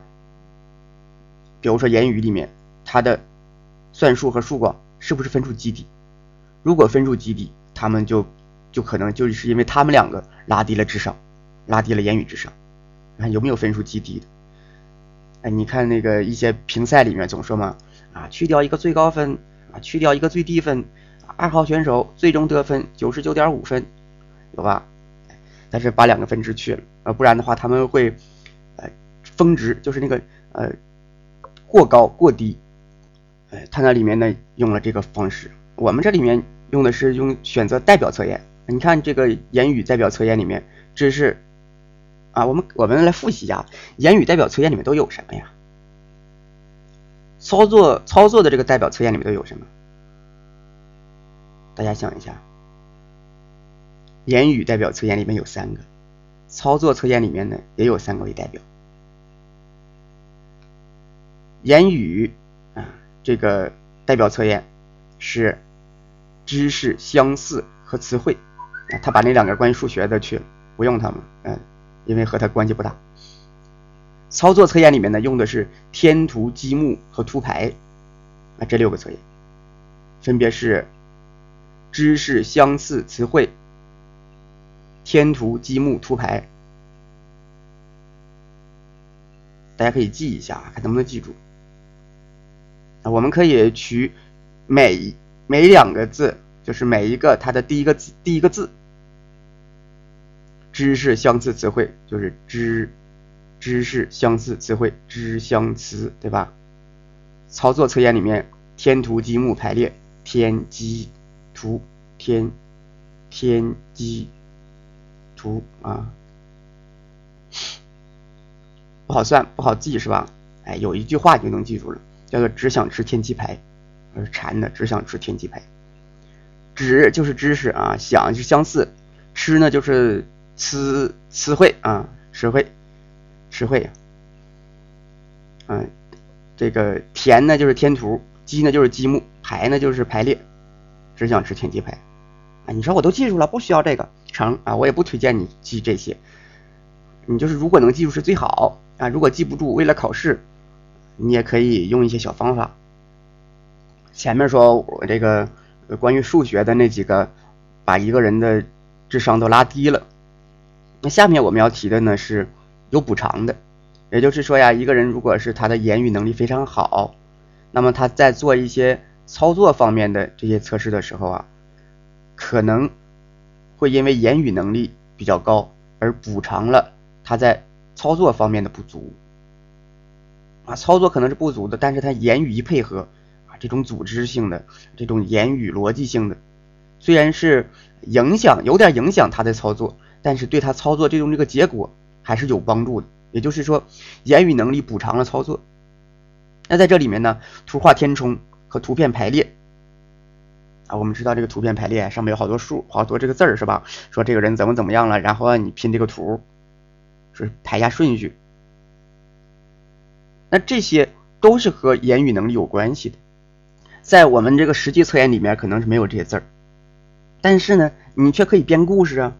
比如说言语里面它的算术和数广是不是分数极低？如果分数极低，他们就。就可能就是因为他们两个拉低了智商，拉低了言语智商。看有没有分数极低的？哎，你看那个一些评赛里面总说嘛，啊，去掉一个最高分，啊，去掉一个最低分，二号选手最终得分九十九点五分，有吧？但是把两个分值去了，呃，不然的话他们会，呃，峰值就是那个呃过高过低，哎，他那里面呢用了这个方式，我们这里面用的是用选择代表测验。你看这个言语代表测验里面，这是啊，我们我们来复习一下，言语代表测验里面都有什么呀？操作操作的这个代表测验里面都有什么？大家想一下，言语代表测验里面有三个，操作测验里面呢也有三个为代表。言语，这个代表测验是知识相似和词汇。他把那两个关于数学的去了，不用他们，嗯，因为和他关系不大。操作测验里面呢，用的是天图、积木和图牌，啊，这六个测验，分别是知识相似词汇、天图、积木、图牌，大家可以记一下，看能不能记住。我们可以取每每两个字。就是每一个它的第一个字，第一个字，知识相似词汇就是知，知识相似词汇知相词，对吧？操作测验里面天图积木排列天积图天天积图啊，不好算不好记是吧？哎，有一句话就能记住了，叫做只想吃天鸡排，是馋的，只想吃天鸡排。知就是知识啊，想是相似，吃呢就是词词汇啊，词汇，词汇。嗯，这个田呢就是天图，积呢就是积木，排呢就是排列，只想吃天鸡排。啊，你说我都记住了，不需要这个成啊，我也不推荐你记这些。你就是如果能记住是最好啊，如果记不住，为了考试，你也可以用一些小方法。前面说我这个。关于数学的那几个，把一个人的智商都拉低了。那下面我们要提的呢是有补偿的，也就是说呀，一个人如果是他的言语能力非常好，那么他在做一些操作方面的这些测试的时候啊，可能会因为言语能力比较高而补偿了他在操作方面的不足。啊，操作可能是不足的，但是他言语一配合。啊这种组织性的、这种言语逻辑性的，虽然是影响有点影响他的操作，但是对他操作最终这个结果还是有帮助的。也就是说，言语能力补偿了操作。那在这里面呢，图画填充和图片排列啊，我们知道这个图片排列上面有好多数、好多这个字儿是吧？说这个人怎么怎么样了，然后让你拼这个图，是排下顺序。那这些都是和言语能力有关系的。在我们这个实际测验里面，可能是没有这些字儿，但是呢，你却可以编故事啊！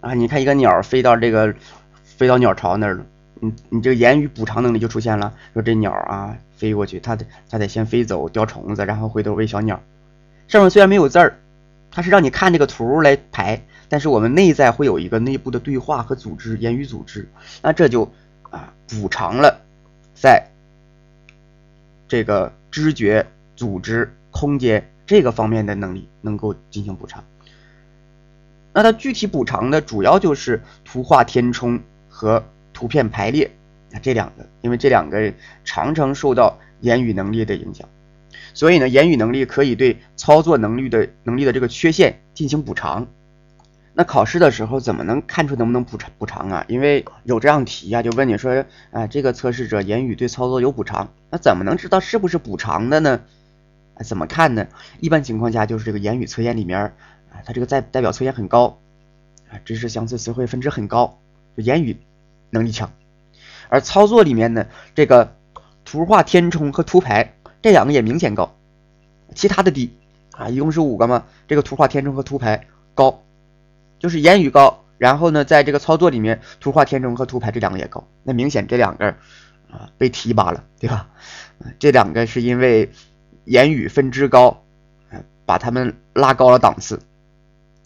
啊，你看一个鸟飞到这个飞到鸟巢那儿了，你你这个言语补偿能力就出现了，说这鸟啊飞过去，它得它得先飞走叼虫子，然后回头喂小鸟。上面虽然没有字儿，它是让你看这个图来排，但是我们内在会有一个内部的对话和组织，言语组织，那这就啊补偿了在这个知觉、组织、空间这个方面的能力能够进行补偿。那它具体补偿的主要就是图画填充和图片排列啊这两个，因为这两个常常受到言语能力的影响，所以呢，言语能力可以对操作能力的能力的这个缺陷进行补偿。那考试的时候怎么能看出能不能补偿补偿啊？因为有这样题啊，就问你说啊，这个测试者言语对操作有补偿，那怎么能知道是不是补偿的呢？怎么看呢？一般情况下就是这个言语测验里面。啊，它这个代代表测验很高，啊，知识相似词汇分值很高，就言语能力强。而操作里面呢，这个图画填充和图排这两个也明显高，其他的低啊，一共是五个嘛。这个图画填充和图排高，就是言语高，然后呢，在这个操作里面，图画填充和图排这两个也高，那明显这两个啊被提拔了，对吧？这两个是因为言语分值高，把他们拉高了档次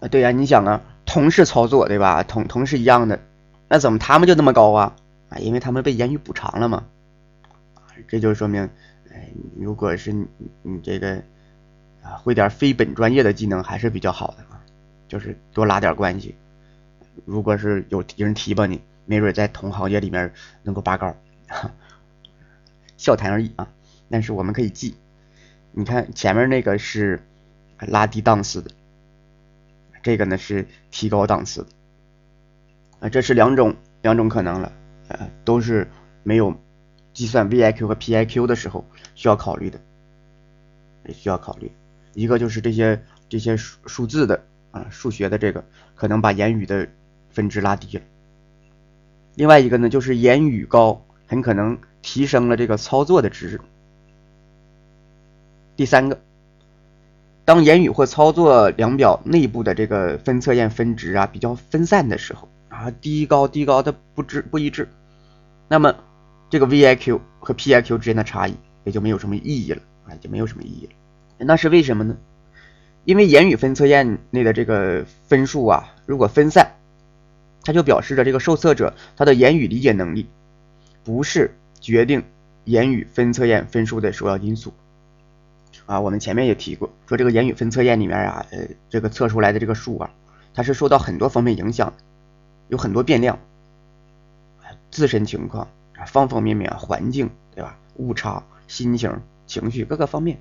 啊。对呀，你想啊，同是操作对吧？同同是一样的，那怎么他们就那么高啊？啊，因为他们被言语补偿了嘛。这就说明，哎，如果是你你这个啊会点非本专业的技能还是比较好的，就是多拉点关系。如果是有人提拔你，没准在同行业里面能够拔高，笑谈而已啊。但是我们可以记，你看前面那个是拉低档次的。这个呢是提高档次，啊，这是两种两种可能了，呃，都是没有计算 VIQ 和 PIQ 的时候需要考虑的，需要考虑。一个就是这些这些数数字的啊，数学的这个可能把言语的分值拉低了。另外一个呢，就是言语高，很可能提升了这个操作的值。第三个。当言语或操作量表内部的这个分测验分值啊比较分散的时候啊，低高低高的不知不一致，那么这个 VIQ 和 PIQ 之间的差异也就没有什么意义了啊，就没有什么意义了。那是为什么呢？因为言语分测验内的这个分数啊，如果分散，它就表示着这个受测者他的言语理解能力不是决定言语分测验分数的首要因素。啊，我们前面也提过，说这个言语分测验里面啊，呃，这个测出来的这个数啊，它是受到很多方面影响的，有很多变量，自身情况啊，方方面面，环境对吧？误差、心情、情绪各个方面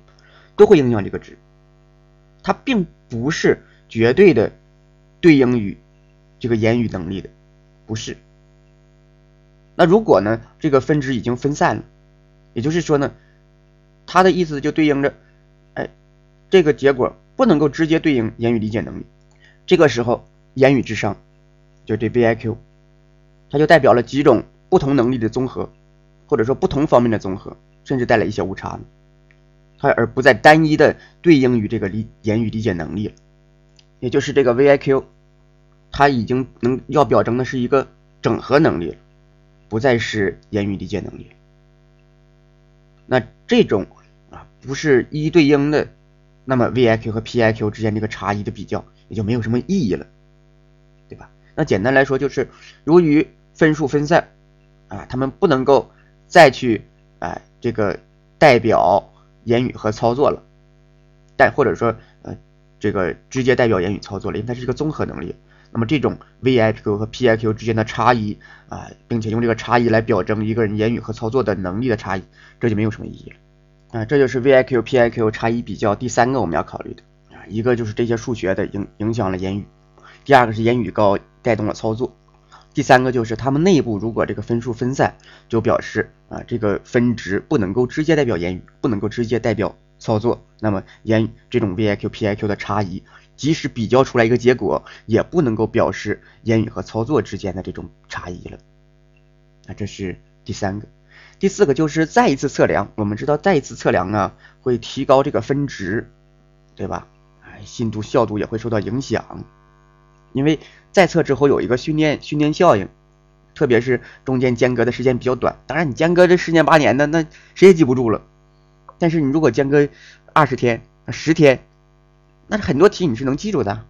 都会影响这个值，它并不是绝对的对应于这个言语能力的，不是。那如果呢，这个分支已经分散了，也就是说呢，它的意思就对应着。哎这个结果不能够直接对应言语理解能力，这个时候言语智商就这 VIQ，它就代表了几种不同能力的综合，或者说不同方面的综合，甚至带来一些误差，它而不再单一的对应于这个理言语理解能力了，也就是这个 VIQ，它已经能要表征的是一个整合能力了，不再是言语理解能力。那这种啊不是一对应的。那么 VIQ 和 PIQ 之间这个差异的比较也就没有什么意义了，对吧？那简单来说就是，由于分数分散，啊，他们不能够再去哎这个代表言语和操作了，但或者说呃这个直接代表言语操作了，因为它是一个综合能力。那么这种 VIQ 和 PIQ 之间的差异啊，并且用这个差异来表征一个人言语和操作的能力的差异，这就没有什么意义了。啊，这就是 VIQ、PIQ 差异比较第三个我们要考虑的啊，一个就是这些数学的影影响了言语，第二个是言语高带动了操作，第三个就是他们内部如果这个分数分散，就表示啊这个分值不能够直接代表言语，不能够直接代表操作，那么言语这种 VIQ、PIQ 的差异，即使比较出来一个结果，也不能够表示言语和操作之间的这种差异了，啊，这是第三个。第四个就是再一次测量，我们知道再一次测量呢会提高这个分值，对吧？哎，信度效度也会受到影响，因为再测之后有一个训练训练效应，特别是中间间隔的时间比较短。当然，你间隔这十年八年的，那谁也记不住了。但是你如果间隔二十天、十天，那很多题你是能记住的。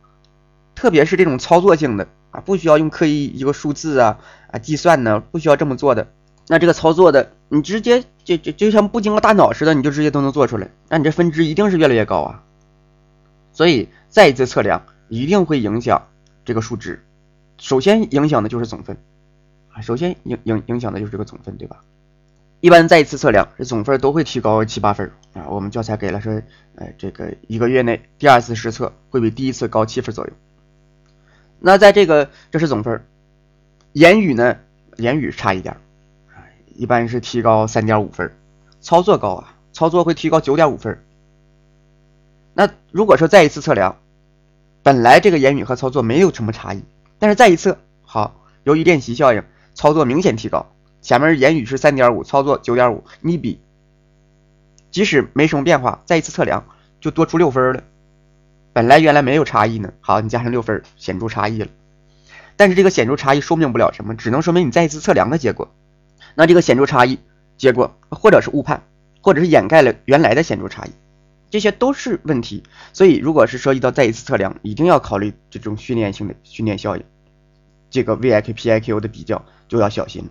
特别是这种操作性的啊，不需要用刻意一个数字啊啊计算呢，不需要这么做的。那这个操作的，你直接就就就像不经过大脑似的，你就直接都能做出来。那你这分值一定是越来越高啊。所以再一次测量一定会影响这个数值。首先影响的就是总分啊，首先影影影响的就是这个总分，对吧？一般再一次测量，这总分都会提高七八分啊。我们教材给了说，呃，这个一个月内第二次实测会比第一次高七分左右。那在这个这是总分，言语呢，言语差一点，一般是提高三点五分，操作高啊，操作会提高九点五分。那如果说再一次测量，本来这个言语和操作没有什么差异。但是再一测，好，由于练习效应，操作明显提高。前面言语是三点五，操作九点五，你比，即使没什么变化，再一次测量就多出六分了。本来原来没有差异呢，好，你加上六分，显著差异了。但是这个显著差异说明不了什么，只能说明你再一次测量的结果。那这个显著差异结果，或者是误判，或者是掩盖了原来的显著差异，这些都是问题。所以，如果是涉及到再一次测量，一定要考虑这种训练性的训练效应。这个 VIPIQ 的比较就要小心，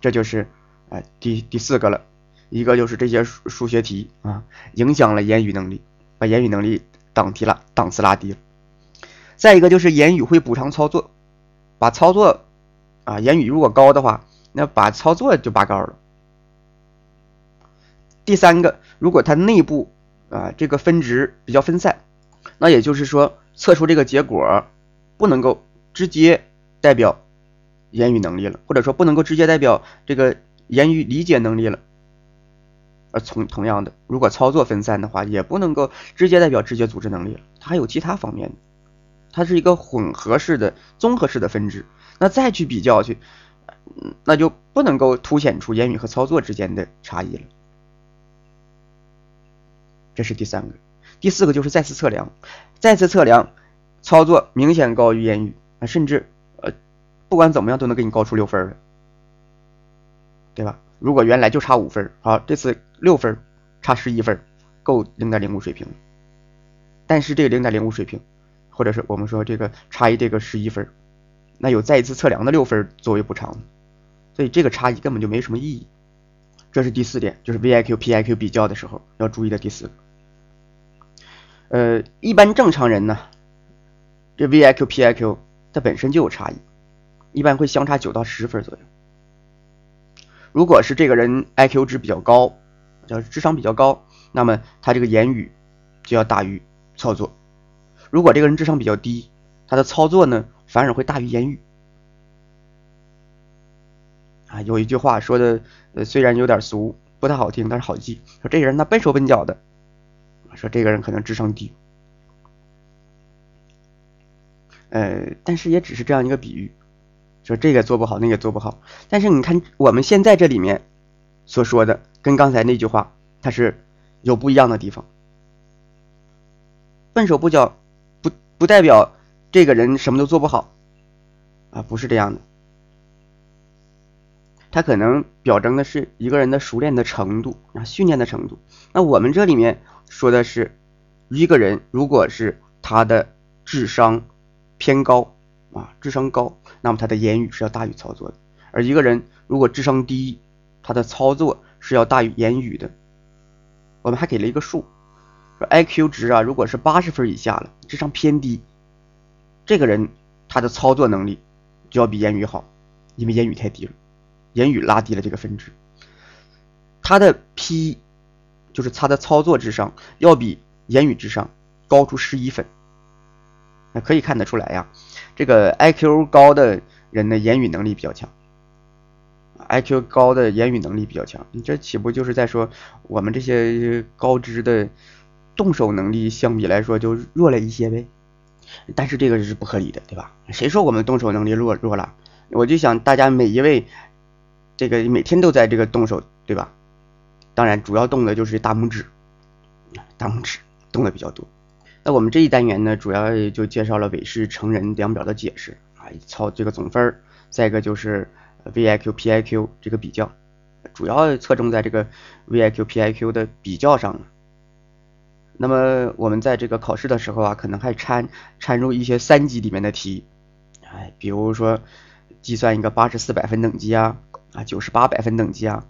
这就是哎第第四个了，一个就是这些数数学题啊影响了言语能力，把言语能力档提了档次拉低了。再一个就是言语会补偿操作，把操作啊言语如果高的话，那把操作就拔高了。第三个，如果它内部啊这个分值比较分散，那也就是说测出这个结果不能够直接。代表言语能力了，或者说不能够直接代表这个言语理解能力了。而从同样的，如果操作分散的话，也不能够直接代表直觉组织能力了，它还有其他方面的，它是一个混合式的、综合式的分支。那再去比较去，那就不能够凸显出言语和操作之间的差异了。这是第三个，第四个就是再次测量，再次测量操作明显高于言语啊，甚至呃。不管怎么样都能给你高出六分了，对吧？如果原来就差五分，好，这次六分，差十一分，够零点零五水平。但是这个零点零五水平，或者是我们说这个差异这个十一分，那有再一次测量的六分作为补偿，所以这个差异根本就没什么意义。这是第四点，就是 VIQ、PIQ 比较的时候要注意的第四个。呃，一般正常人呢，这 VIQ、PIQ 它本身就有差异。一般会相差九到十分左右。如果是这个人 IQ 值比较高，叫智商比较高，那么他这个言语就要大于操作；如果这个人智商比较低，他的操作呢反而会大于言语。啊，有一句话说的，呃，虽然有点俗，不太好听，但是好记。说这个人他笨手笨脚的，说这个人可能智商低。呃，但是也只是这样一个比喻。说这个做不好，那个做不好，但是你看我们现在这里面所说的，跟刚才那句话它是有不一样的地方。笨手笨脚不不代表这个人什么都做不好啊，不是这样的。他可能表征的是一个人的熟练的程度啊，训练的程度。那我们这里面说的是一个人，如果是他的智商偏高啊，智商高。那么他的言语是要大于操作的，而一个人如果智商低，他的操作是要大于言语的。我们还给了一个数，说 IQ 值啊，如果是八十分以下了，智商偏低，这个人他的操作能力就要比言语好，因为言语太低了，言语拉低了这个分值。他的 P 就是他的操作智商要比言语智商高出十一分，那可以看得出来呀。这个 IQ 高的人的言语能力比较强，IQ 高的言语能力比较强，你这岂不就是在说我们这些高知的动手能力相比来说就弱了一些呗？但是这个是不合理的，对吧？谁说我们动手能力弱弱了？我就想大家每一位这个每天都在这个动手，对吧？当然主要动的就是大拇指，大拇指动的比较多。那我们这一单元呢，主要就介绍了韦氏成人量表的解释啊，操这个总分儿，再一个就是 VIQ、PIQ 这个比较，主要侧重在这个 VIQ、PIQ 的比较上。那么我们在这个考试的时候啊，可能还掺掺入一些三级里面的题，哎，比如说计算一个八十四百分等级啊，啊九十八百分等级啊，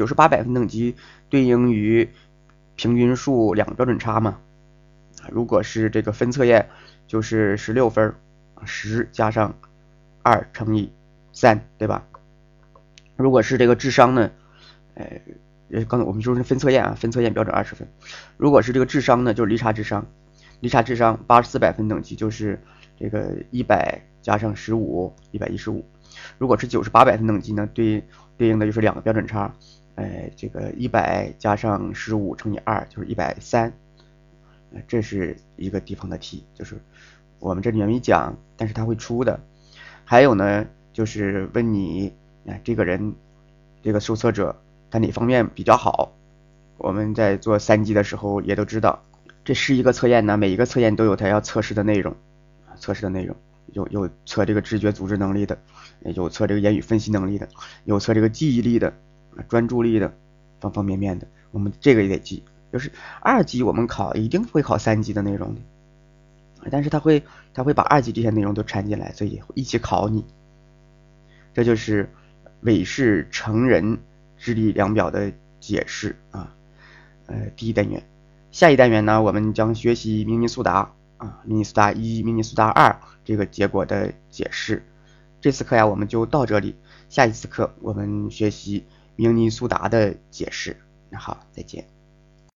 九十八百分等级对应于平均数两个标准差嘛，如果是这个分测验就是十六分，十加上二乘以三，对吧？如果是这个智商呢，呃。刚才我们说是分测验啊，分测验标准二十分。如果是这个智商呢，就是离差智商，离差智商八十四百分等级就是这个一百加上十五，一百一十五。如果是九十八百分等级呢，对对应的就是两个标准差，呃，这个一百加上十五乘以二就是一百三。这是一个地方的题，就是我们这里面没讲，但是他会出的。还有呢，就是问你，哎，这个人，这个受测者。他哪方面比较好？我们在做三级的时候也都知道，这是一个测验呢，每一个测验都有它要测试的内容，测试的内容有有测这个知觉组织能力的，有测这个言语分析能力的，有测这个记忆力的，专注力的，方方面面的，我们这个也得记。就是二级我们考一定会考三级的内容的，但是他会他会把二级这些内容都掺进来，所以一起考你。这就是韦氏成人。智力量表的解释啊，呃，第一单元，下一单元呢，我们将学习明尼苏达啊，明尼苏达一、明尼苏达二这个结果的解释。这次课呀，我们就到这里，下一次课我们学习明尼苏达的解释。那好，再见。